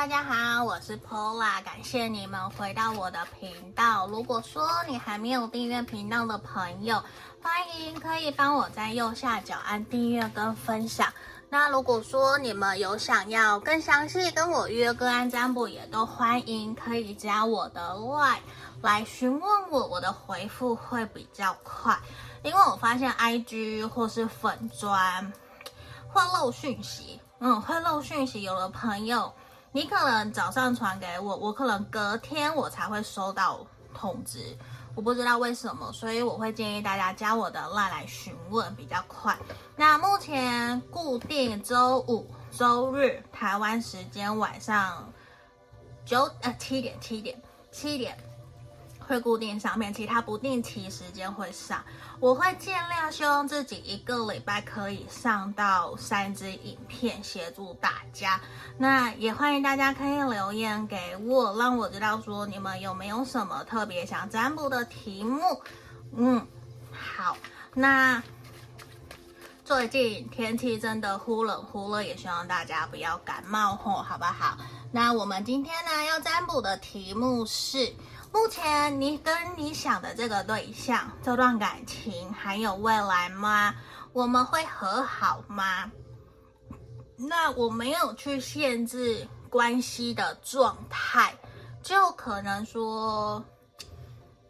大家好，我是 Paula，感谢你们回到我的频道。如果说你还没有订阅频道的朋友，欢迎可以帮我在右下角按订阅跟分享。那如果说你们有想要更详细跟我约个案占卜，也都欢迎可以加我的 LINE 来询问我，我的回复会比较快，因为我发现 IG 或是粉砖会漏讯息，嗯，会漏讯息。有的朋友，你可能早上传给我，我可能隔天我才会收到通知。我不知道为什么，所以我会建议大家加我的 LINE 来询问比较快。那目前固定周五、周日台湾时间晚上九呃七点七点七点会固定上面，其他不定期时间会上。我会尽量希望自己一个礼拜可以上到三支影片协助大家。那也欢迎大家可以留言给我，让我知道说你们有没有什么特别想占卜的题目。嗯，好，那最近天气真的忽冷忽热，也希望大家不要感冒吼，好不好？那我们今天呢要占卜的题目是。目前你跟你想的这个对象，这段感情还有未来吗？我们会和好吗？那我没有去限制关系的状态，就可能说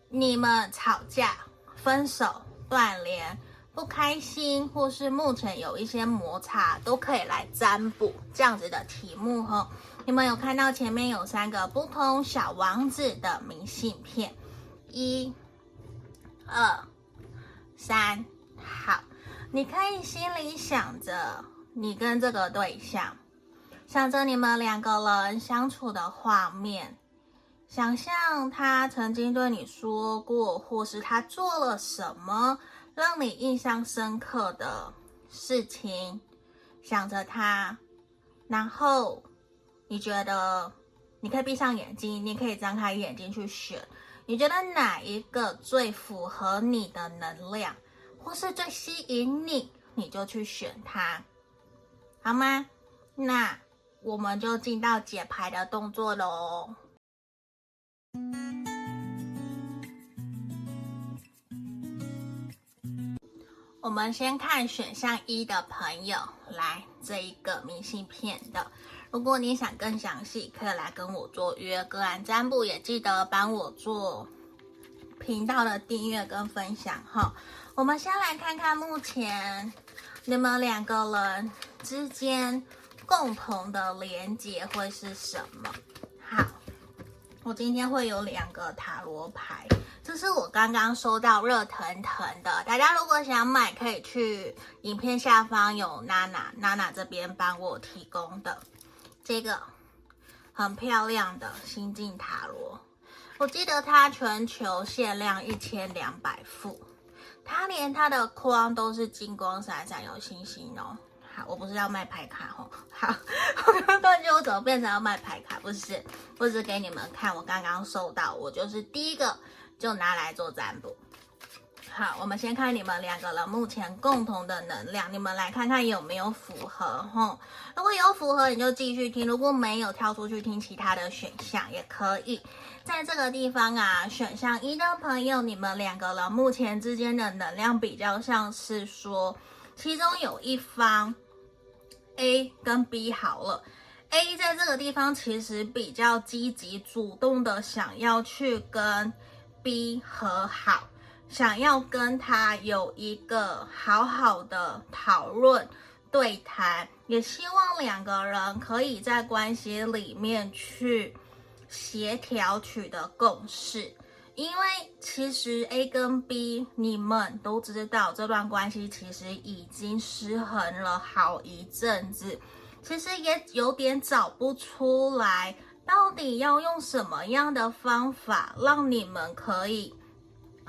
你们吵架、分手、断联、不开心，或是目前有一些摩擦，都可以来占卜这样子的题目哈。你们有看到前面有三个不同小王子的明信片，一、二、三，好，你可以心里想着你跟这个对象，想着你们两个人相处的画面，想象他曾经对你说过，或是他做了什么让你印象深刻的事情，想着他，然后。你觉得你可以闭上眼睛，你可以张开眼睛去选，你觉得哪一个最符合你的能量，或是最吸引你，你就去选它，好吗？那我们就进到解牌的动作喽。我们先看选项一的朋友，来这一个明信片的。如果你想更详细，可以来跟我做约个案占卜，也记得帮我做频道的订阅跟分享哈。我们先来看看目前你们两个人之间共同的连结会是什么？好，我今天会有两个塔罗牌，这是我刚刚收到热腾腾的，大家如果想买，可以去影片下方有娜娜娜娜这边帮我提供的。这个很漂亮的心境塔罗，我记得它全球限量一千两百副，它连它的框都是金光闪闪有星星哦。好，我不是要卖牌卡哦。好，我刚刚就我怎么变成要卖牌卡？不是，不是给你们看，我刚刚收到，我就是第一个就拿来做占卜。好，我们先看你们两个人目前共同的能量，你们来看看有没有符合吼。如果有符合，你就继续听；如果没有，跳出去听其他的选项也可以。在这个地方啊，选项一的朋友，你们两个人目前之间的能量比较像是说，其中有一方 A 跟 B 好了，A 在这个地方其实比较积极主动的想要去跟 B 和好。想要跟他有一个好好的讨论、对谈，也希望两个人可以在关系里面去协调、取得共识。因为其实 A 跟 B，你们都知道这段关系其实已经失衡了好一阵子，其实也有点找不出来，到底要用什么样的方法让你们可以。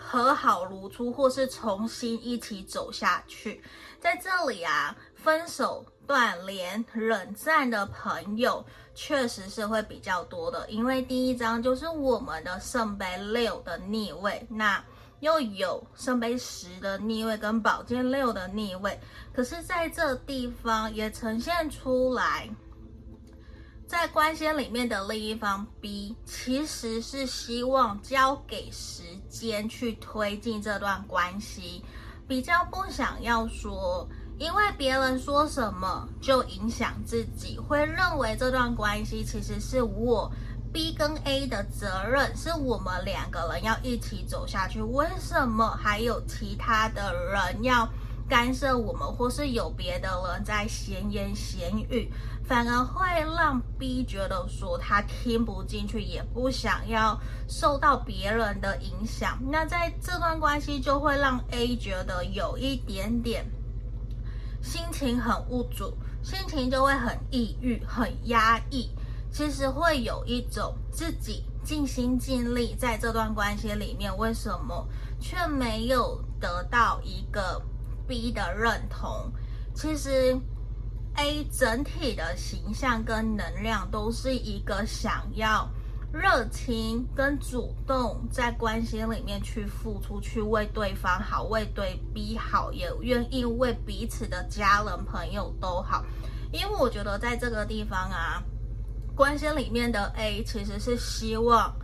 和好如初，或是重新一起走下去，在这里啊，分手、断联、冷战的朋友确实是会比较多的，因为第一张就是我们的圣杯六的逆位，那又有圣杯十的逆位跟宝剑六的逆位，可是在这地方也呈现出来，在关系里面的另一方 B，其实是希望交给时间去推进这段关系，比较不想要说，因为别人说什么就影响自己，会认为这段关系其实是我 B 跟 A 的责任，是我们两个人要一起走下去。为什么还有其他的人要干涉我们，或是有别的人在闲言闲语？反而会让 B 觉得说他听不进去，也不想要受到别人的影响。那在这段关系就会让 A 觉得有一点点心情很无助，心情就会很抑郁、很压抑。其实会有一种自己尽心尽力在这段关系里面，为什么却没有得到一个 B 的认同？其实。A 整体的形象跟能量都是一个想要热情跟主动在关系里面去付出，去为对方好，为对 B 好，也愿意为彼此的家人朋友都好。因为我觉得在这个地方啊，关系里面的 A 其实是希望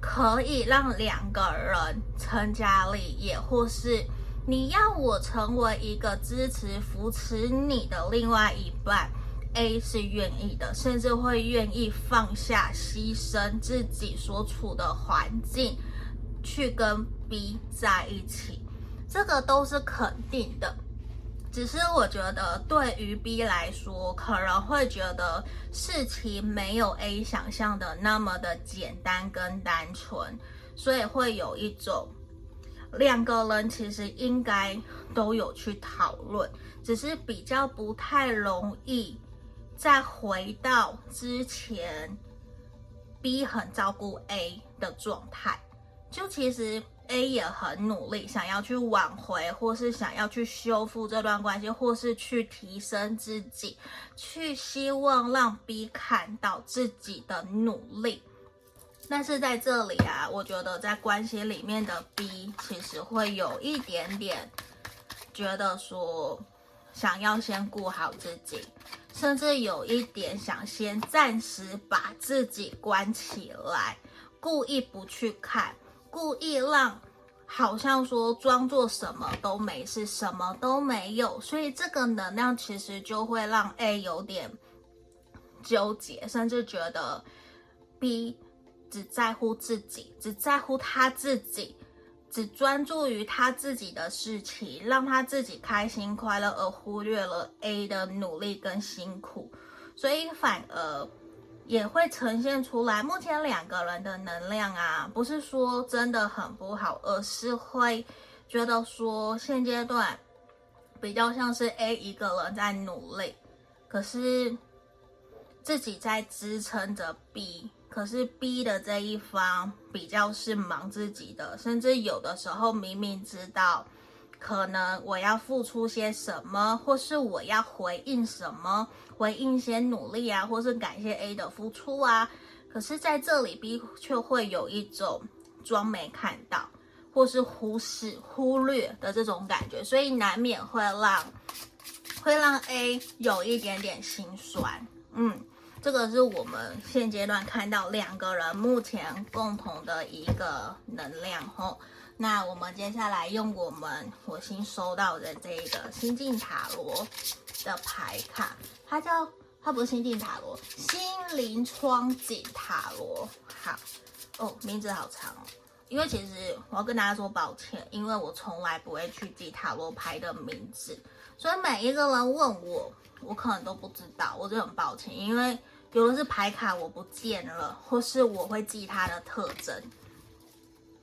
可以让两个人成家立业，或是。你要我成为一个支持、扶持你的另外一半，A 是愿意的，甚至会愿意放下、牺牲自己所处的环境，去跟 B 在一起，这个都是肯定的。只是我觉得，对于 B 来说，可能会觉得事情没有 A 想象的那么的简单跟单纯，所以会有一种。两个人其实应该都有去讨论，只是比较不太容易再回到之前 B 很照顾 A 的状态。就其实 A 也很努力，想要去挽回，或是想要去修复这段关系，或是去提升自己，去希望让 B 看到自己的努力。但是在这里啊，我觉得在关系里面的 B 其实会有一点点觉得说，想要先顾好自己，甚至有一点想先暂时把自己关起来，故意不去看，故意让好像说装作什么都没事，什么都没有，所以这个能量其实就会让 A 有点纠结，甚至觉得 B。只在乎自己，只在乎他自己，只专注于他自己的事情，让他自己开心快乐，而忽略了 A 的努力跟辛苦，所以反而也会呈现出来。目前两个人的能量啊，不是说真的很不好，而是会觉得说现阶段比较像是 A 一个人在努力，可是自己在支撑着 B。可是 B 的这一方比较是忙自己的，甚至有的时候明明知道可能我要付出些什么，或是我要回应什么，回应一些努力啊，或是感谢 A 的付出啊，可是在这里 B 却会有一种装没看到，或是忽视、忽略的这种感觉，所以难免会让会让 A 有一点点心酸，嗯。这个是我们现阶段看到两个人目前共同的一个能量吼。那我们接下来用我们我新收到的这个心境塔罗的牌卡，它叫它不是心境塔罗，心灵窗景塔罗。好哦，名字好长哦。因为其实我要跟大家说抱歉，因为我从来不会去记塔罗牌的名字，所以每一个人问我，我可能都不知道，我就很抱歉，因为。有的是牌卡我不见了，或是我会记它的特征。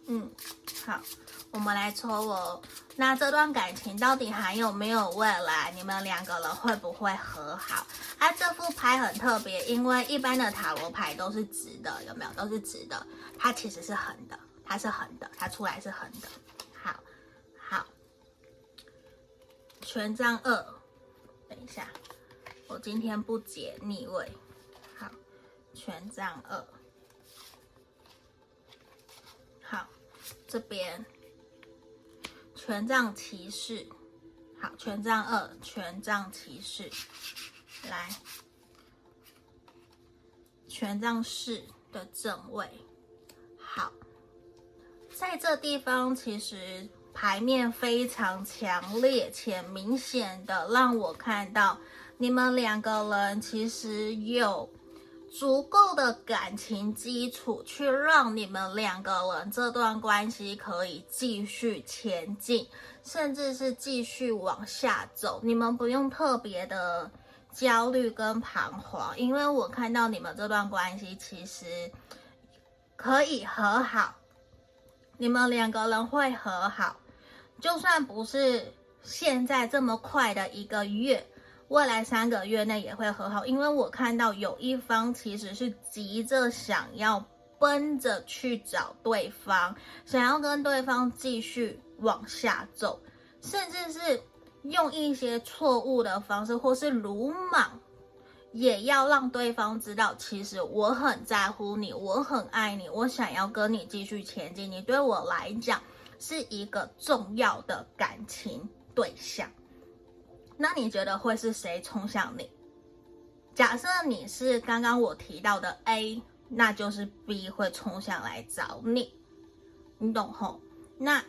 嗯，好，我们来抽哦。那这段感情到底还有没有未来？你们两个人会不会和好？啊，这副牌很特别，因为一般的塔罗牌都是直的，有没有？都是直的，它其实是横的，它是横的，它出来是横的。好，好，权杖二，等一下，我今天不解逆位。权杖二，好，这边。权杖骑士，好，权杖二，权杖骑士，来，权杖四的正位。好，在这地方其实牌面非常强烈且明显的让我看到，你们两个人其实有足够的感情基础，去让你们两个人这段关系可以继续前进，甚至是继续往下走。你们不用特别的焦虑跟彷徨，因为我看到你们这段关系其实可以和好，你们两个人会和好，就算不是现在这么快的一个月。未来三个月内也会和好，因为我看到有一方其实是急着想要奔着去找对方，想要跟对方继续往下走，甚至是用一些错误的方式或是鲁莽，也要让对方知道，其实我很在乎你，我很爱你，我想要跟你继续前进，你对我来讲是一个重要的感情对象。那你觉得会是谁冲向你？假设你是刚刚我提到的 A，那就是 B 会冲向来找你，你懂吼？那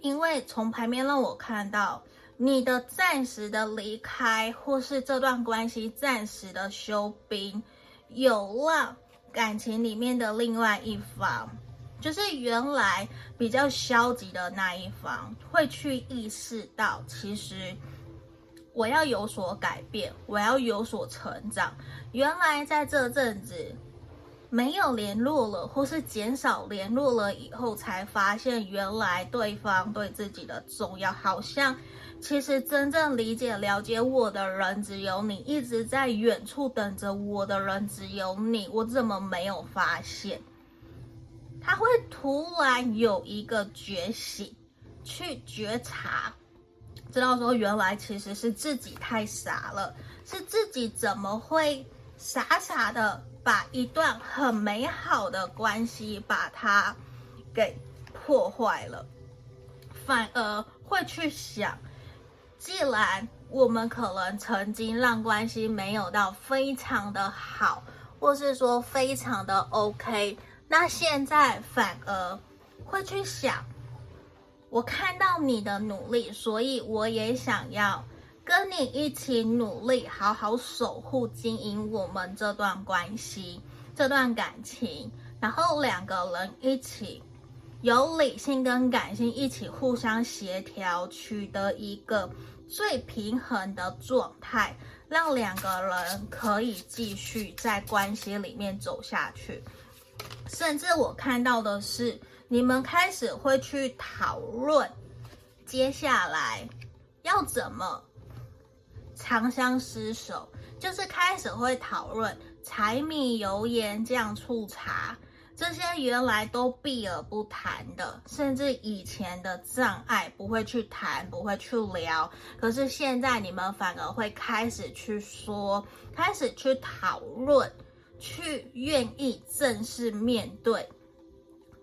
因为从牌面让我看到你的暂时的离开，或是这段关系暂时的休兵，有了感情里面的另外一方，就是原来比较消极的那一方，会去意识到其实。我要有所改变，我要有所成长。原来在这阵子没有联络了，或是减少联络了以后，才发现原来对方对自己的重要。好像其实真正理解、了解我的人只有你，一直在远处等着我的人只有你。我怎么没有发现？他会突然有一个觉醒，去觉察。知道说，原来其实是自己太傻了，是自己怎么会傻傻的把一段很美好的关系把它给破坏了，反而会去想，既然我们可能曾经让关系没有到非常的好，或是说非常的 OK，那现在反而会去想。我看到你的努力，所以我也想要跟你一起努力，好好守护、经营我们这段关系、这段感情。然后两个人一起有理性跟感性一起互相协调，取得一个最平衡的状态，让两个人可以继续在关系里面走下去。甚至我看到的是。你们开始会去讨论，接下来要怎么长相厮守，就是开始会讨论柴米油盐酱醋茶这些原来都避而不谈的，甚至以前的障碍不会去谈，不会去聊，可是现在你们反而会开始去说，开始去讨论，去愿意正式面对。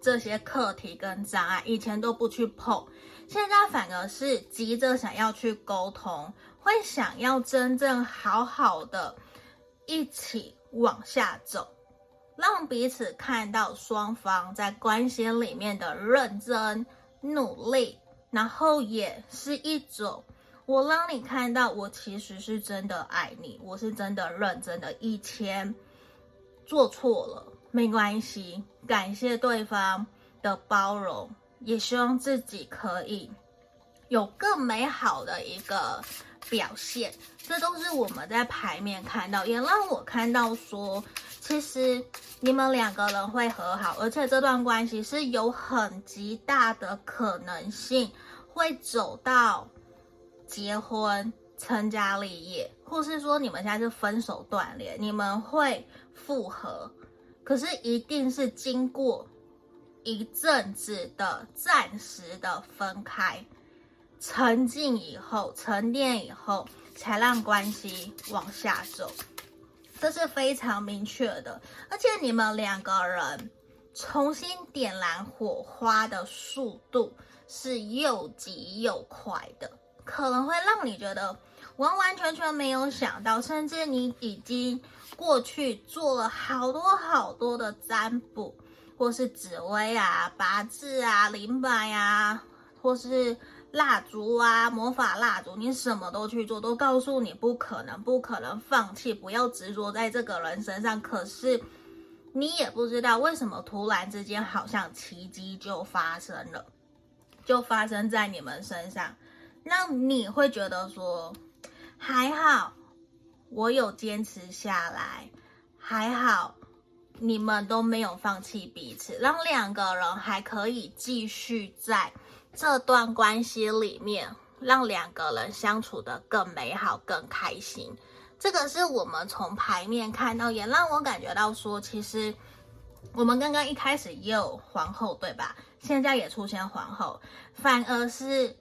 这些课题跟障碍，以前都不去碰，现在反而是急着想要去沟通，会想要真正好好的一起往下走，让彼此看到双方在关系里面的认真努力，然后也是一种我让你看到我其实是真的爱你，我是真的认真的，以前做错了。没关系，感谢对方的包容，也希望自己可以有更美好的一个表现。这都是我们在牌面看到，也让我看到说，其实你们两个人会和好，而且这段关系是有很极大的可能性会走到结婚、成家立业，或是说你们现在是分手断联，你们会复合。可是一定是经过一阵子的暂时的分开、沉静以后、沉淀以后，才让关系往下走，这是非常明确的。而且你们两个人重新点燃火花的速度是又急又快的，可能会让你觉得完完全全没有想到，甚至你已经过去做了好多好多的占卜，或是紫微啊、八字啊、灵摆啊，或是蜡烛啊、魔法蜡烛，你什么都去做，都告诉你不可能，不可能放弃，不要执着在这个人身上。可是你也不知道为什么突然之间，好像奇迹就发生了，就发生在你们身上。那你会觉得说，还好，我有坚持下来，还好，你们都没有放弃彼此，让两个人还可以继续在这段关系里面，让两个人相处的更美好、更开心。这个是我们从牌面看到，也让我感觉到说，其实我们刚刚一开始也有皇后，对吧？现在也出现皇后，反而是。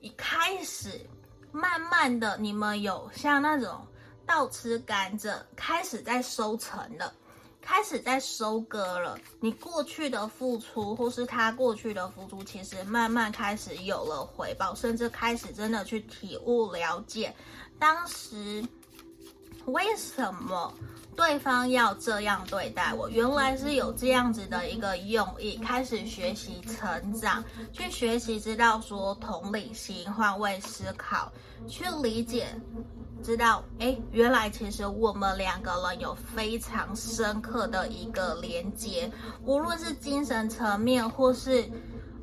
一开始，慢慢的，你们有像那种倒吃甘蔗，开始在收成了，开始在收割了。你过去的付出，或是他过去的付出，其实慢慢开始有了回报，甚至开始真的去体悟了解，当时为什么。对方要这样对待我，原来是有这样子的一个用意。开始学习成长，去学习知道说同理心、换位思考，去理解，知道哎，原来其实我们两个人有非常深刻的一个连接，无论是精神层面或是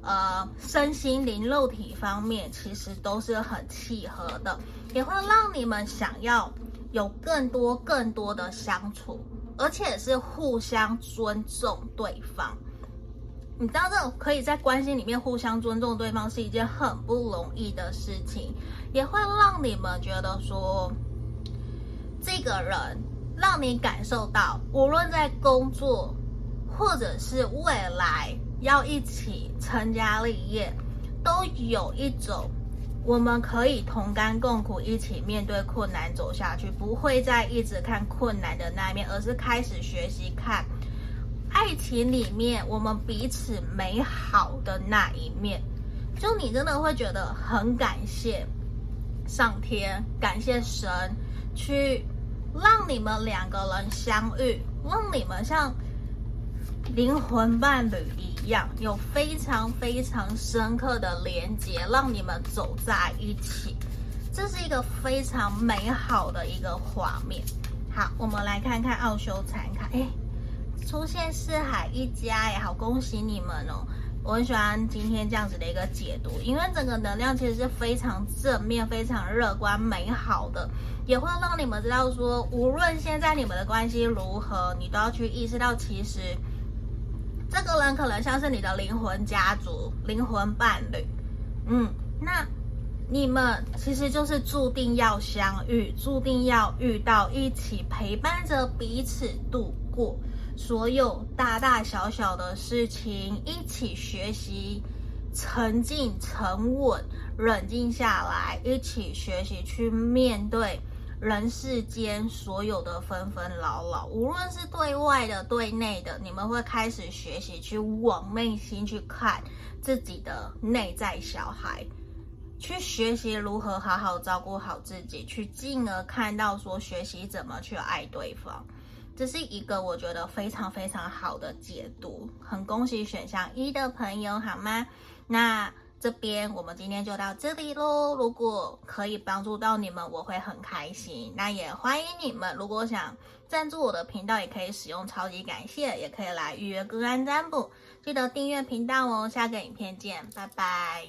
呃身心灵肉体方面，其实都是很契合的，也会让你们想要。有更多更多的相处，而且是互相尊重对方。你知道，这种可以在关系里面互相尊重对方是一件很不容易的事情，也会让你们觉得说，这个人让你感受到，无论在工作，或者是未来要一起成家立业，都有一种。我们可以同甘共苦，一起面对困难走下去，不会再一直看困难的那一面，而是开始学习看爱情里面我们彼此美好的那一面。就你真的会觉得很感谢上天，感谢神，去让你们两个人相遇，让你们像灵魂伴侣一样。有非常非常深刻的连接，让你们走在一起，这是一个非常美好的一个画面。好，我们来看看奥修残卡，哎，出现四海一家，哎，好，恭喜你们哦！我很喜欢今天这样子的一个解读，因为整个能量其实是非常正面、非常乐观、美好的，也会让你们知道说，无论现在你们的关系如何，你都要去意识到，其实。这个人可能像是你的灵魂家族、灵魂伴侣，嗯，那你们其实就是注定要相遇，注定要遇到，一起陪伴着彼此度过所有大大小小的事情，一起学习沉静、沉稳、冷静下来，一起学习去面对。人世间所有的纷纷扰扰，无论是对外的、对内的，你们会开始学习去往内心去看自己的内在小孩，去学习如何好好照顾好自己，去进而看到说学习怎么去爱对方，这是一个我觉得非常非常好的解读。很恭喜选项一的朋友，好吗？那。这边我们今天就到这里喽。如果可以帮助到你们，我会很开心。那也欢迎你们，如果想赞助我的频道，也可以使用超级感谢，也可以来预约个案占卜。记得订阅频道哦。下个影片见，拜拜。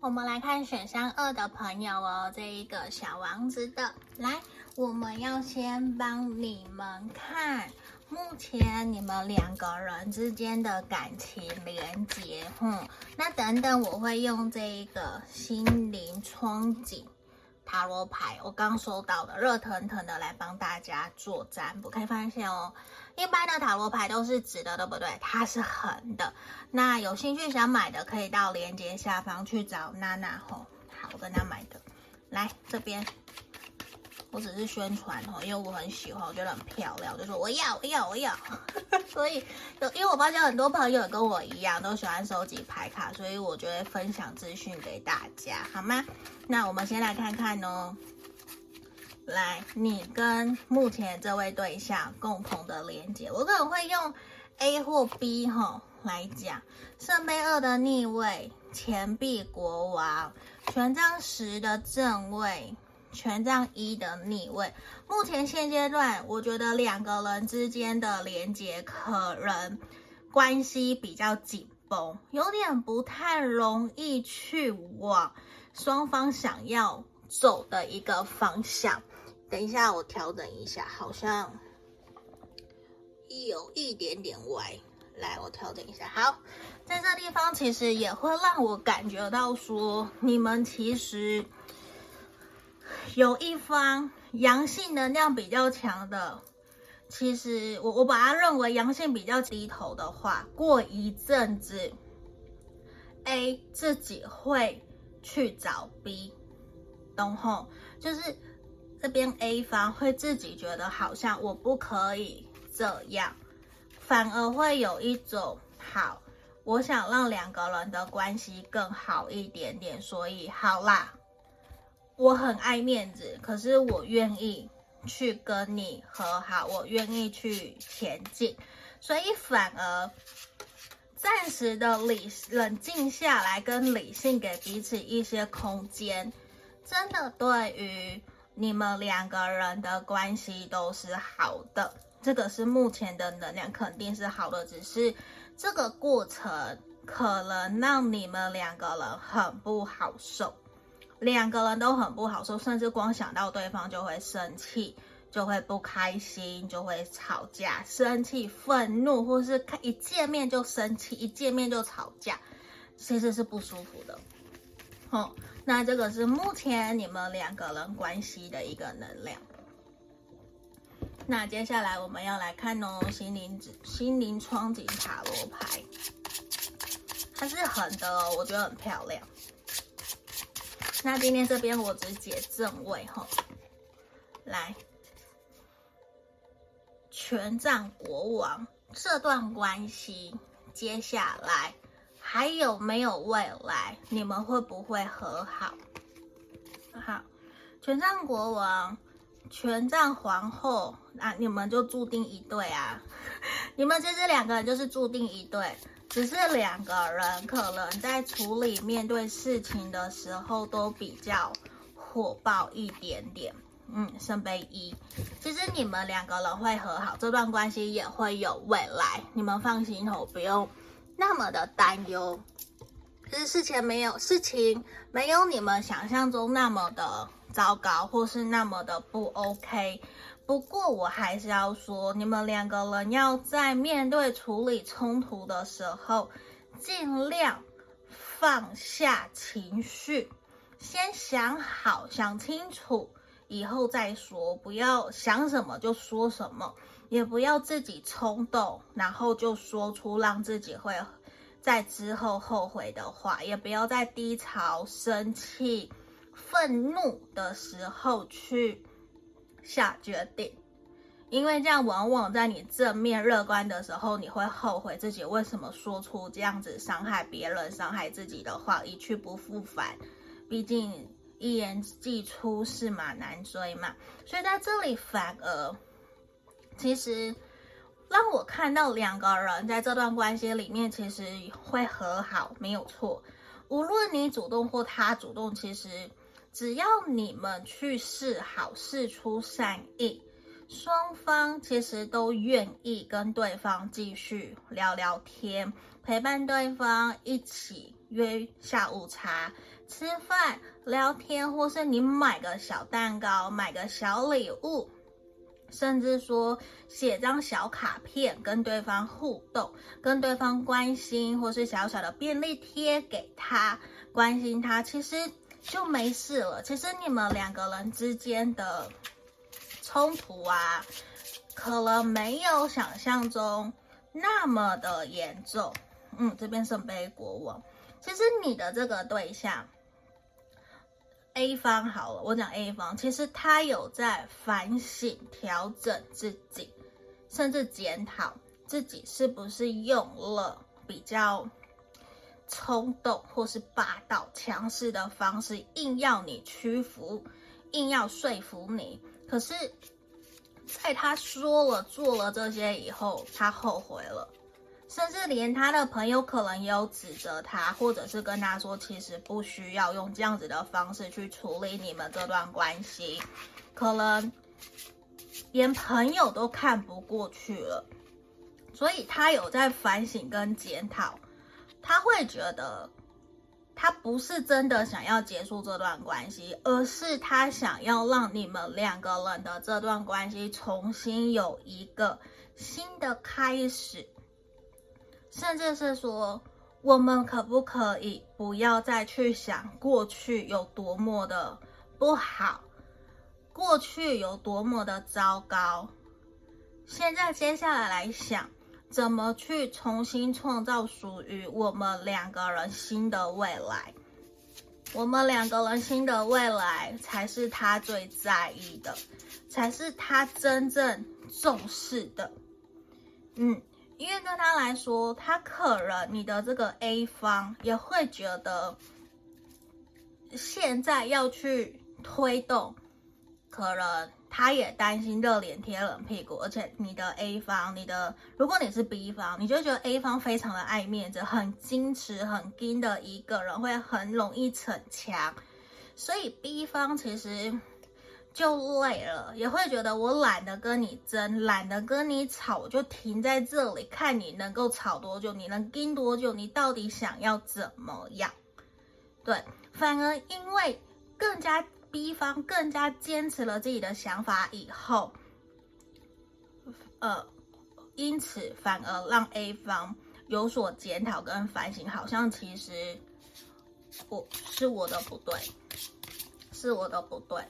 我们来看选项二的朋友哦，这一个小王子的来。我们要先帮你们看目前你们两个人之间的感情连结，嗯，那等等我会用这一个心灵憧憬塔罗牌，我刚收到的热腾腾的来帮大家做占卜。可以发现哦，一般的塔罗牌都是直的，对不对？它是横的。那有兴趣想买的，可以到链接下方去找娜娜吼，好，我跟她买的，来这边。我只是宣传哦，因为我很喜欢，我觉得很漂亮，就说我要我要我要。所以，因为我发现很多朋友跟我一样都喜欢收集牌卡，所以我就会分享资讯给大家，好吗？那我们先来看看哦。来，你跟目前这位对象共同的连接，我可能会用 A 或 B 哈来讲。圣杯二的逆位，钱币国王，权杖十的正位。权杖一的逆位，目前现阶段，我觉得两个人之间的连接可能关系比较紧绷，有点不太容易去往双方想要走的一个方向。等一下，我调整一下，好像有一点点歪。来，我调整一下。好，在这地方其实也会让我感觉到说，你们其实。有一方阳性能量比较强的，其实我我把它认为阳性比较低头的话，过一阵子，A 自己会去找 B，懂吼？就是这边 A 方会自己觉得好像我不可以这样，反而会有一种好，我想让两个人的关系更好一点点，所以好啦。我很爱面子，可是我愿意去跟你和好，我愿意去前进，所以反而暂时的理冷静下来，跟理性给彼此一些空间，真的对于你们两个人的关系都是好的。这个是目前的能量，肯定是好的，只是这个过程可能让你们两个人很不好受。两个人都很不好受，甚至光想到对方就会生气，就会不开心，就会吵架，生气、愤怒，或是看一见面就生气，一见面就吵架，其实是不舒服的。好、那这个是目前你们两个人关系的一个能量。那接下来我们要来看哦，心灵指心灵窗景塔罗牌，它是横的哦，我觉得很漂亮。那今天这边我只解正位哈，来，权杖国王，这段关系接下来还有没有未来？你们会不会和好？好，权杖国王，权杖皇后，那你们就注定一对啊！你们其实两个人就是注定一对。只是两个人可能在处理面对事情的时候都比较火爆一点点。嗯，圣杯一，其实你们两个人会和好，这段关系也会有未来，你们放心我，不用那么的担忧。其实事情没有事情没有你们想象中那么的糟糕，或是那么的不 OK。不过我还是要说，你们两个人要在面对处理冲突的时候，尽量放下情绪，先想好、想清楚，以后再说。不要想什么就说什么，也不要自己冲动，然后就说出让自己会在之后后悔的话。也不要在低潮、生气、愤怒的时候去。下决定，因为这样往往在你正面乐观的时候，你会后悔自己为什么说出这样子伤害别人、伤害自己的话，一去不复返。毕竟一言既出，驷马难追嘛。所以在这里反而，其实让我看到两个人在这段关系里面，其实会和好，没有错。无论你主动或他主动，其实。只要你们去示好，释出善意，双方其实都愿意跟对方继续聊聊天，陪伴对方一起约下午茶、吃饭、聊天，或是你买个小蛋糕、买个小礼物，甚至说写张小卡片跟对方互动，跟对方关心，或是小小的便利贴给他，关心他，其实。就没事了。其实你们两个人之间的冲突啊，可能没有想象中那么的严重。嗯，这边圣杯国王，其实你的这个对象，A 方好了，我讲 A 方，其实他有在反省、调整自己，甚至检讨自己是不是用了比较冲动或是霸道、强势的方式，硬要你屈服，硬要说服你。可是，在他说了、做了这些以后，他后悔了。甚至连他的朋友可能也有指责他，或者是跟他说，其实不需要用这样子的方式去处理你们这段关系，可能连朋友都看不过去了，所以他有在反省跟检讨，他会觉得他不是真的想要结束这段关系，而是他想要让你们两个人的这段关系重新有一个新的开始。甚至是说，我们可不可以不要再去想过去有多么的不好，过去有多么的糟糕？现在接下来来想，怎么去重新创造属于我们两个人新的未来？我们两个人新的未来才是他最在意的，才是他真正重视的。嗯。因为对他来说，他可能你的这个 A 方也会觉得，现在要去推动，可能他也担心热脸贴冷屁股，而且你的 A 方，你的如果你是 B 方，你就觉得 A 方非常的爱面子，很矜持、很矜的一个人，会很容易逞强，所以 B 方其实。就累了，也会觉得我懒得跟你争，懒得跟你吵，我就停在这里看你能够吵多久，你能撑多久，你到底想要怎么样？对，反而因为更加 B 方更加坚持了自己的想法以后，呃，因此反而让 A 方有所检讨跟反省，好像其实我是我的不对，是我的不对。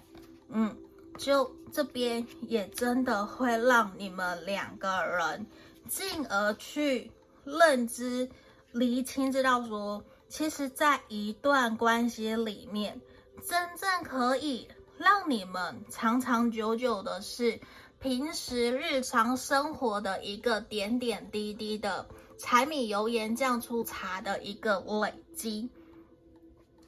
嗯，就这边也真的会让你们两个人进而去认知、厘清，知道说，其实，在一段关系里面，真正可以让你们长长久久的是平时日常生活的一个点点滴滴的柴米油盐酱醋茶的一个累积。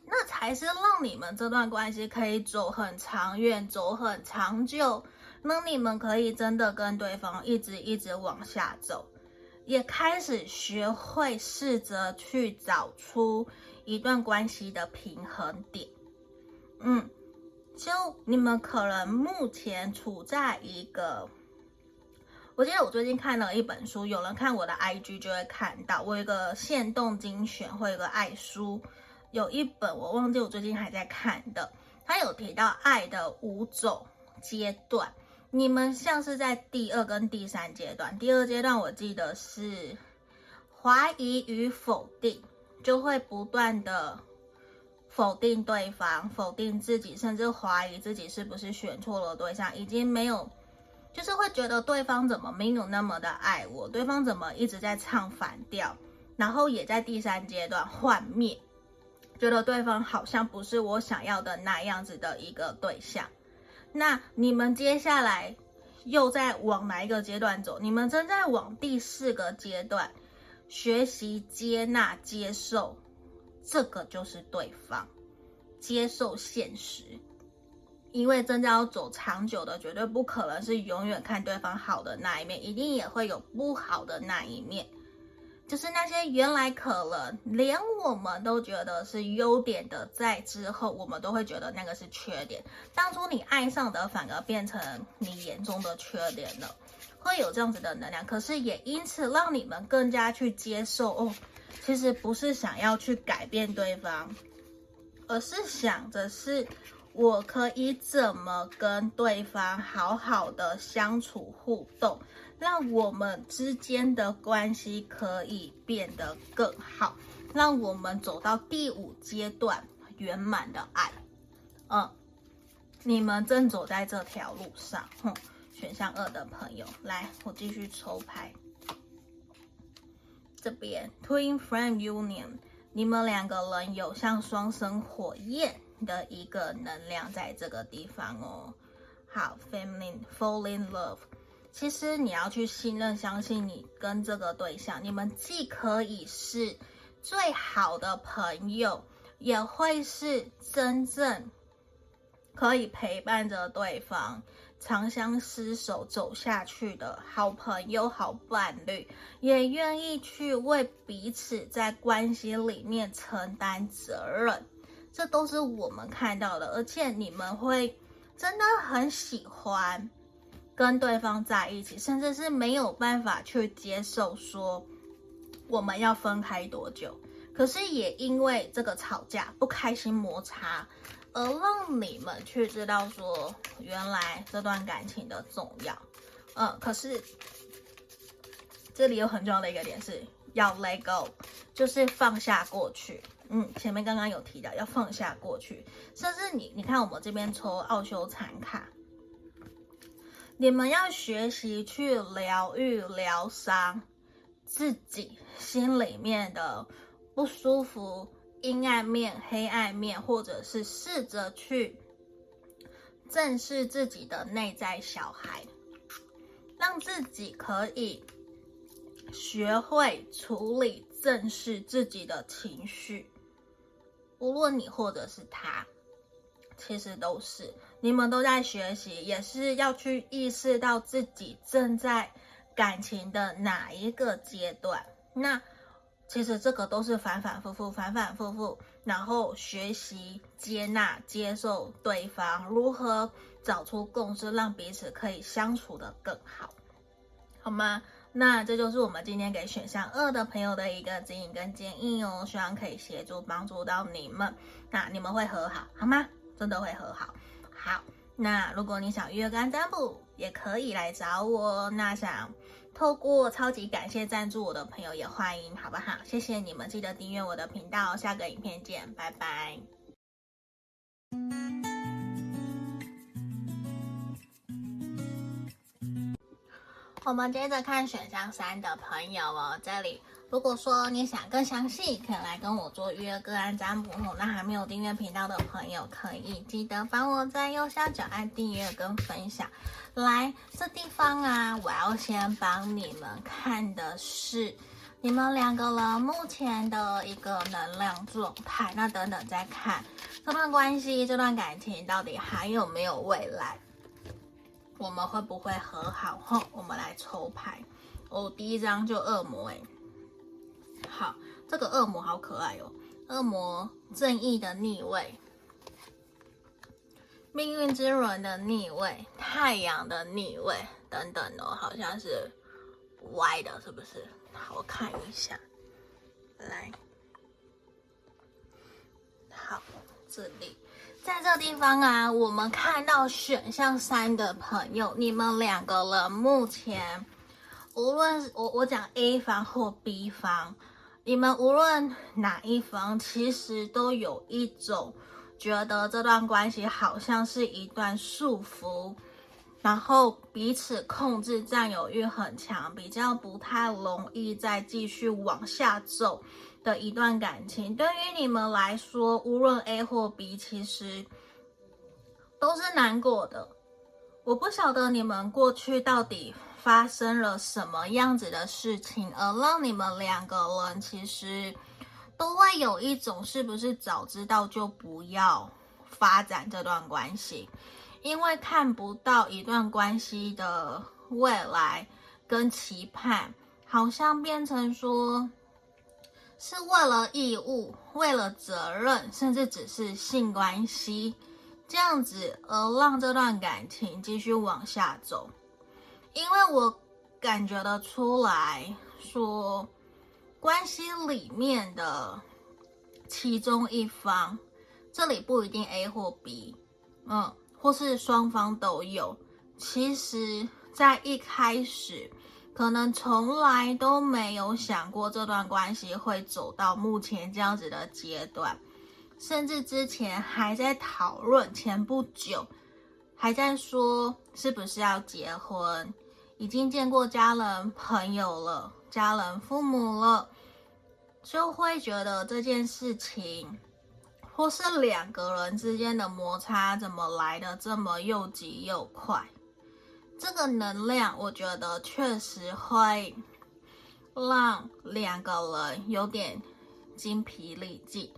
那才是让你们这段关系可以走很长远、走很长久，那你们可以真的跟对方一直一直往下走，也开始学会试着去找出一段关系的平衡点。嗯，就你们可能目前处在一个，我记得我最近看了一本书，有人看我的 IG 就会看到，我有一个限动精选，会有个爱书。有一本我忘记，我最近还在看的，他有提到爱的五种阶段。你们像是在第二跟第三阶段，第二阶段我记得是怀疑与否定，就会不断的否定对方，否定自己，甚至怀疑自己是不是选错了对象，已经没有，就是会觉得对方怎么没有那么的爱我，对方怎么一直在唱反调，然后也在第三阶段幻灭。觉得对方好像不是我想要的那样子的一个对象，那你们接下来又在往哪一个阶段走？你们正在往第四个阶段，学习接纳、接受，这个就是对方，接受现实，因为真正要走长久的，绝对不可能是永远看对方好的那一面，一定也会有不好的那一面。就是那些原来可能连我们都觉得是优点的，在之后我们都会觉得那个是缺点。当初你爱上的反而变成你眼中的缺点了，会有这样子的能量。可是也因此让你们更加去接受哦，其实不是想要去改变对方，而是想着是我可以怎么跟对方好好的相处互动。让我们之间的关系可以变得更好，让我们走到第五阶段圆满的爱。嗯，你们正走在这条路上。哼，选项二的朋友，来，我继续抽牌。这边 Twin Flame Union，你们两个人有像双生火焰的一个能量在这个地方哦。好，feminine fall in love，其实你要去信任、相信你跟这个对象，你们既可以是最好的朋友，也会是真正可以陪伴着对方。长相厮守走下去的好朋友、好伴侣，也愿意去为彼此在关系里面承担责任，这都是我们看到的。而且你们会真的很喜欢跟对方在一起，甚至是没有办法去接受说我们要分开多久。可是也因为这个吵架、不开心、摩擦。而让你们去知道说，原来这段感情的重要，嗯，可是这里有很重要的一个点是要 let go，就是放下过去。嗯，前面刚刚有提到要放下过去，甚至你你看我们这边抽奥修禅卡，你们要学习去疗愈、疗伤自己心里面的不舒服。阴暗面、黑暗面，或者是试着去正视自己的内在小孩，让自己可以学会处理、正视自己的情绪。无论你或者是他，其实都是你们都在学习，也是要去意识到自己正在感情的哪一个阶段。那。其实这个都是反反复复，反反复复，然后学习、接纳、接受对方，如何找出共识，让彼此可以相处得更好，好吗？那这就是我们今天给选项二的朋友的一个指引跟建议哦，希望可以协助帮助到你们，那你们会和好，好吗？真的会和好。好，那如果你想约个案占卜，也可以来找我。那想。透过超级感谢赞助我的朋友也欢迎，好不好？谢谢你们，记得订阅我的频道，下个影片见，拜拜。我们接着看选项三的朋友哦，这里如果说你想更详细，可以来跟我做预约个案占卜。那还没有订阅频道的朋友，可以记得帮我在右下角按订阅跟分享。来，这地方啊，我要先帮你们看的是你们两个人目前的一个能量状态。那等等再看这段关系、这段感情到底还有没有未来？我们会不会和好？吼，我们来抽牌。哦，第一张就恶魔哎，好，这个恶魔好可爱哦，恶魔正义的逆位。命运之轮的逆位，太阳的逆位等等哦，好像是歪的，是不是？我看一下，来，好，这里，在这地方啊，我们看到选项三的朋友，你们两个人目前，无论我我讲 A 方或 B 方，你们无论哪一方，其实都有一种。觉得这段关系好像是一段束缚，然后彼此控制、占有欲很强，比较不太容易再继续往下走的一段感情。对于你们来说，无论 A 或 B，其实都是难过的。我不晓得你们过去到底发生了什么样子的事情，而让你们两个人其实。都会有一种是不是早知道就不要发展这段关系，因为看不到一段关系的未来跟期盼，好像变成说是为了义务、为了责任，甚至只是性关系这样子，而让这段感情继续往下走。因为我感觉得出来说。关系里面的其中一方，这里不一定 A 或 B，嗯，或是双方都有。其实，在一开始，可能从来都没有想过这段关系会走到目前这样子的阶段，甚至之前还在讨论，前不久还在说是不是要结婚，已经见过家人、朋友了，家人、父母了。就会觉得这件事情或是两个人之间的摩擦怎么来的这么又急又快？这个能量，我觉得确实会让两个人有点精疲力尽，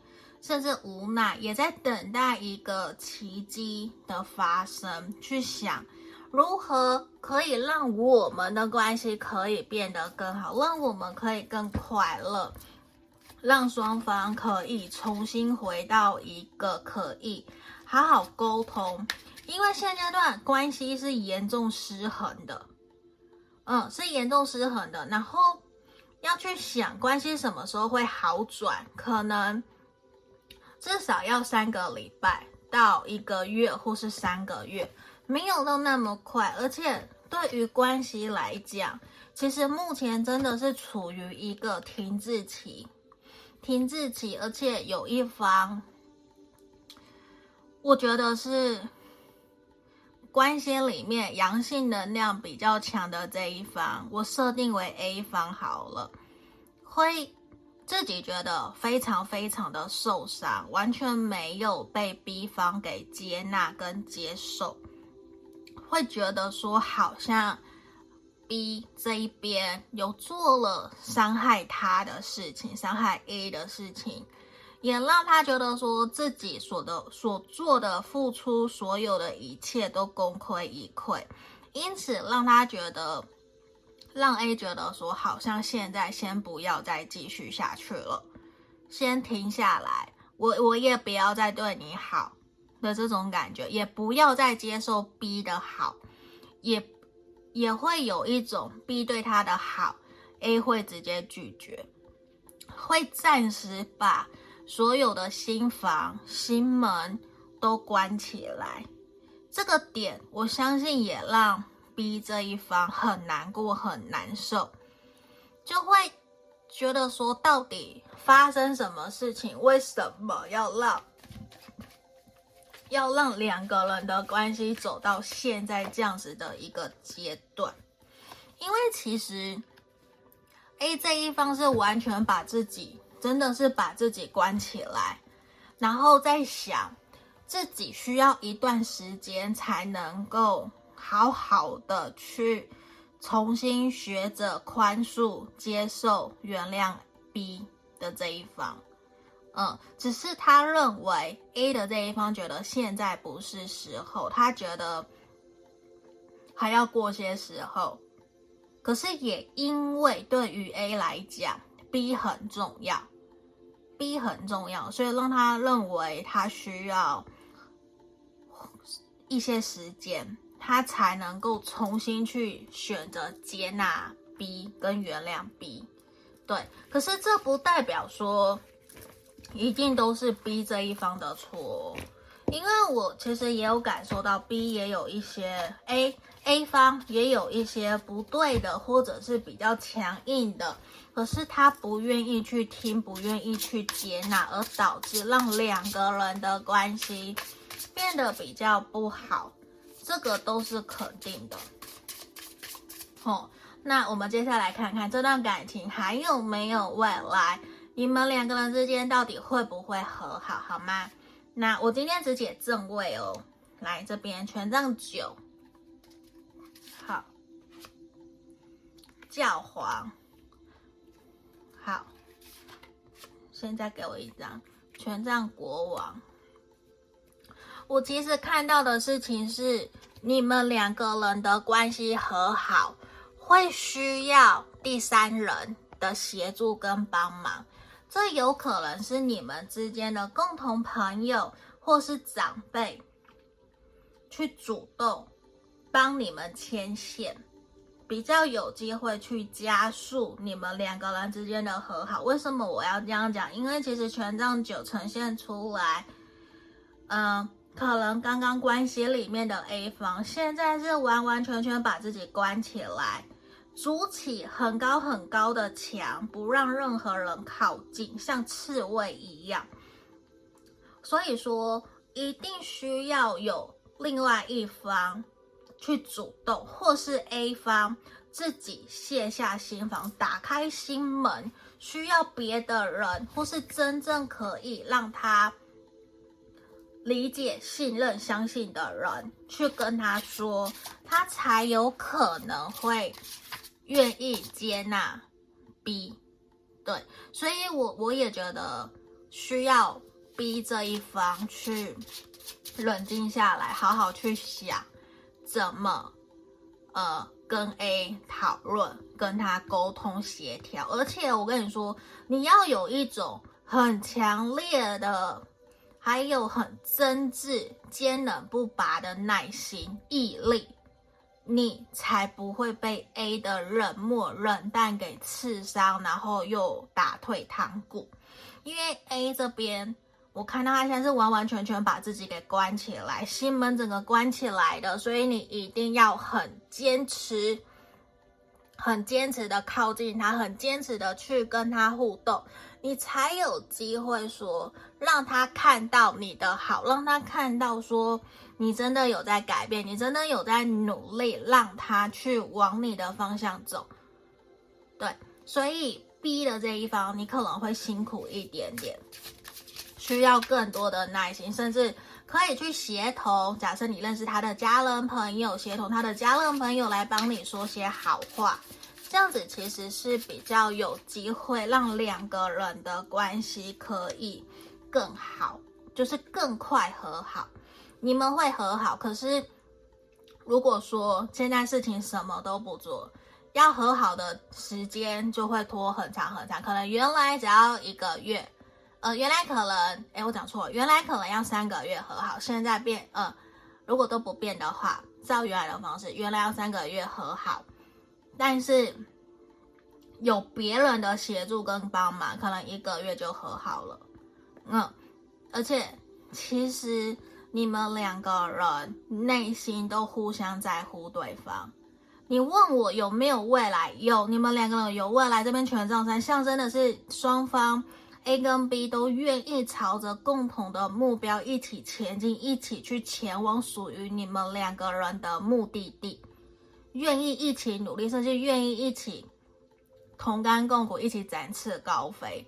甚至无奈，也在等待一个奇迹的发生，去想如何可以让我们的关系可以变得更好，让我们可以更快乐。让双方可以重新回到一个可以好好沟通，因为现阶段关系是严重失衡的，嗯，是严重失衡的。然后要去想关系什么时候会好转，可能至少要三个礼拜到一个月，或是三个月，没有到那么快。而且对于关系来讲，其实目前真的是处于一个停滞期。停滞期，而且有一方，我觉得是关系里面阳性能量比较强的这一方，我设定为 A 方好了，会自己觉得非常非常的受伤，完全没有被 B 方给接纳跟接受，会觉得说好像。B 这一边有做了伤害他的事情，伤害 A 的事情，也让他觉得说自己所的所做的付出，所有的一切都功亏一篑，因此让他觉得，让 A 觉得说，好像现在先不要再继续下去了，先停下来，我我也不要再对你好的这种感觉，也不要再接受 B 的好，也。也会有一种 B 对他的好，A 会直接拒绝，会暂时把所有的心房、心门都关起来。这个点，我相信也让 B 这一方很难过、很难受，就会觉得说，到底发生什么事情？为什么要让？要让两个人的关系走到现在这样子的一个阶段，因为其实 A 这一方是完全把自己，真的是把自己关起来，然后在想自己需要一段时间才能够好好的去重新学着宽恕、接受、原谅 B 的这一方。嗯，只是他认为 A 的这一方觉得现在不是时候，他觉得还要过些时候。可是也因为对于 A 来讲，B 很重要，B 很重要，所以让他认为他需要一些时间，他才能够重新去选择接纳 B 跟原谅 B。对，可是这不代表说。一定都是 B 这一方的错，因为我其实也有感受到 B 也有一些 A A 方也有一些不对的，或者是比较强硬的，可是他不愿意去听，不愿意去接纳，而导致让两个人的关系变得比较不好，这个都是肯定的。哦，那我们接下来看看这段感情还有没有未来。你们两个人之间到底会不会和好，好吗？那我今天只解正位哦。来这边权杖九，好，教皇，好，现在给我一张权杖国王。我其实看到的事情是，你们两个人的关系和好，会需要第三人的协助跟帮忙。这有可能是你们之间的共同朋友或是长辈，去主动帮你们牵线，比较有机会去加速你们两个人之间的和好。为什么我要这样讲？因为其实权杖九呈现出来，嗯，可能刚刚关系里面的 A 方现在是完完全全把自己关起来。筑起很高很高的墙，不让任何人靠近，像刺猬一样。所以说，一定需要有另外一方去主动，或是 A 方自己卸下心防，打开心门，需要别的人，或是真正可以让他理解、信任、相信的人去跟他说，他才有可能会愿意接纳 B。对，所以我我也觉得需要 B 这一方去冷静下来，好好去想怎么呃跟 A 讨论，跟他沟通协调。而且我跟你说，你要有一种很强烈的。还有很真挚、坚韧不拔的耐心、毅力，你才不会被 A 的冷漠、冷淡给刺伤，然后又打退堂鼓。因为 A 这边，我看到他现在是完完全全把自己给关起来，心门整个关起来的，所以你一定要很坚持。很坚持的靠近他，很坚持的去跟他互动，你才有机会说让他看到你的好，让他看到说你真的有在改变，你真的有在努力，让他去往你的方向走。对，所以 B 的这一方，你可能会辛苦一点点，需要更多的耐心，甚至可以去协同。假设你认识他的家人朋友，协同他的家人朋友来帮你说些好话。这样子其实是比较有机会让两个人的关系可以更好，就是更快和好。你们会和好，可是如果说现在事情什么都不做，要和好的时间就会拖很长很长。可能原来只要一个月，呃，原来可能，诶，我讲错了，原来可能要三个月和好，现在变，呃，如果都不变的话，照原来的方式，原来要三个月和好。但是有别人的协助跟帮忙，可能一个月就和好了。嗯，而且其实你们两个人内心都互相在乎对方。你问我有没有未来？有，你们两个人有未来。这边权杖三象征的是双方 A 跟 B 都愿意朝着共同的目标一起前进，一起去前往属于你们两个人的目的地。愿意一起努力，甚至愿意一起同甘共苦，一起展翅高飞。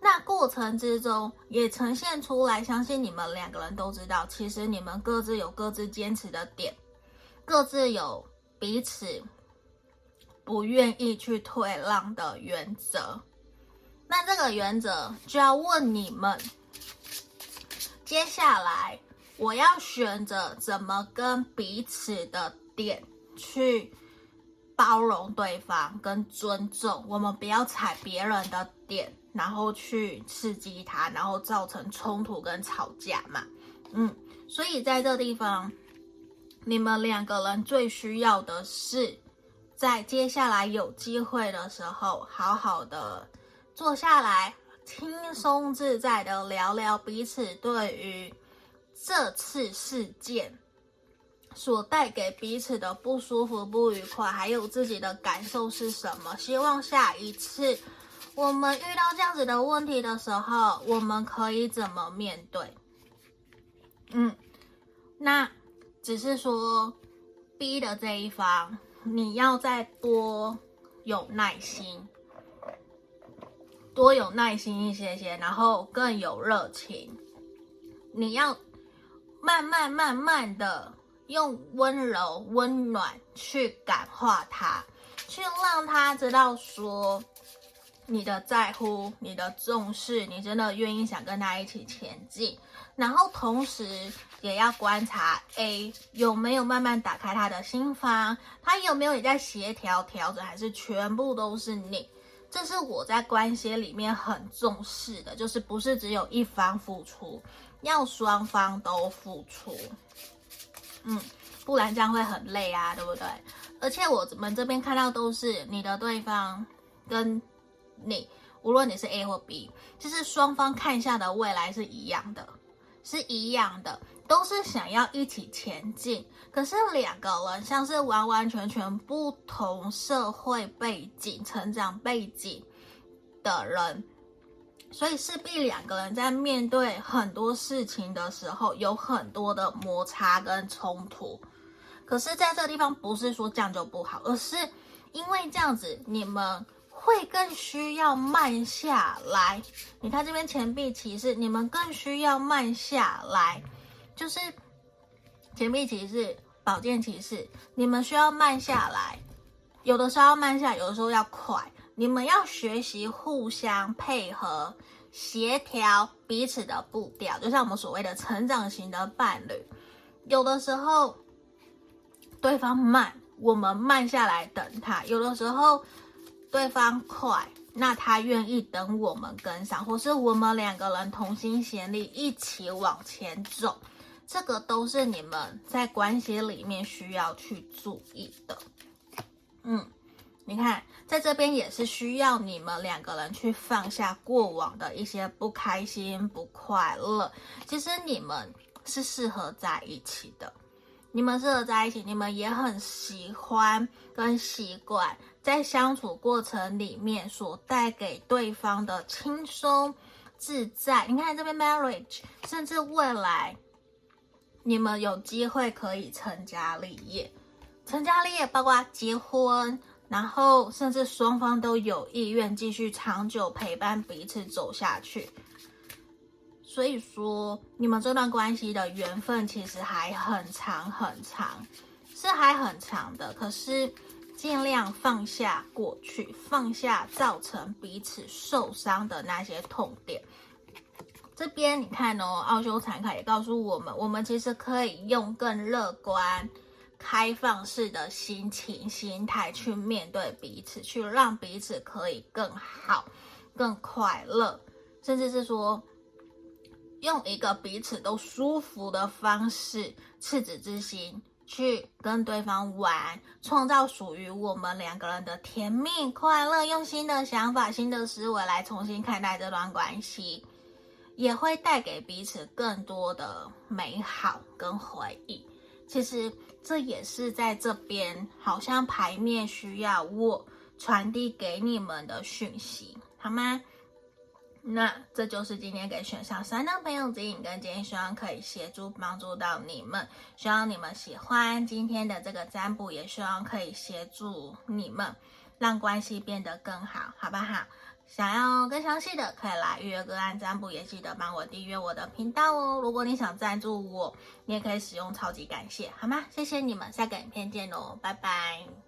那过程之中也呈现出来，相信你们两个人都知道，其实你们各自有各自坚持的点，各自有彼此不愿意去退让的原则。那这个原则就要问你们，接下来我要选择怎么跟彼此的点。去包容对方跟尊重，我们不要踩别人的点，然后去刺激他，然后造成冲突跟吵架嘛。嗯，所以在这地方，你们两个人最需要的是，在接下来有机会的时候，好好的坐下来，轻松自在的聊聊彼此对于这次事件。所带给彼此的不舒服、不愉快，还有自己的感受是什么？希望下一次我们遇到这样子的问题的时候，我们可以怎么面对？嗯，那只是说 B 的这一方，你要再多有耐心，多有耐心一些些，然后更有热情。你要慢慢、慢慢的。用温柔、温暖去感化他，去让他知道说你的在乎、你的重视，你真的愿意想跟他一起前进。然后同时也要观察 A 有没有慢慢打开他的心房，他有没有也在协调调整，还是全部都是你？这是我在关系里面很重视的，就是不是只有一方付出，要双方都付出。嗯，不然这样会很累啊，对不对？而且我们这边看到都是你的对方跟你，无论你是 A 或 B，就是双方看下的未来是一样的，是一样的，都是想要一起前进。可是两个人像是完完全全不同社会背景、成长背景的人。所以势必两个人在面对很多事情的时候，有很多的摩擦跟冲突。可是，在这个地方不是说这样就不好，而是因为这样子，你们会更需要慢下来。你看这边钱币骑士，你们更需要慢下来，就是钱币骑士、宝剑骑士，你们需要慢下来，有的时候要慢下，有的时候要快。你们要学习互相配合、协调彼此的步调，就像我们所谓的成长型的伴侣。有的时候对方慢，我们慢下来等他；有的时候对方快，那他愿意等我们跟上，或是我们两个人同心协力一起往前走。这个都是你们在关系里面需要去注意的。嗯。你看，在这边也是需要你们两个人去放下过往的一些不开心、不快乐。其实你们是适合在一起的，你们适合在一起，你们也很喜欢跟习惯在相处过程里面所带给对方的轻松自在。你看这边 marriage，甚至未来你们有机会可以成家立业，成家立业包括结婚。然后，甚至双方都有意愿继续长久陪伴彼此走下去。所以说，你们这段关系的缘分其实还很长很长，是还很长的。可是，尽量放下过去，放下造成彼此受伤的那些痛点。这边你看哦，奥修禅卡也告诉我们，我们其实可以用更乐观。开放式的心情、心态去面对彼此，去让彼此可以更好、更快乐，甚至是说，用一个彼此都舒服的方式，赤子之心去跟对方玩，创造属于我们两个人的甜蜜、快乐，用新的想法、新的思维来重新看待这段关系，也会带给彼此更多的美好跟回忆。其实这也是在这边，好像牌面需要我传递给你们的讯息，好吗？那这就是今天给选项三的朋友指引跟建议，希望可以协助帮助到你们，希望你们喜欢今天的这个占卜，也希望可以协助你们，让关系变得更好，好不好？想要更详细的，可以来预约个案占卜，也记得帮我订阅我的频道哦。如果你想赞助我，你也可以使用超级感谢，好吗？谢谢你们，下个影片见喽，拜拜。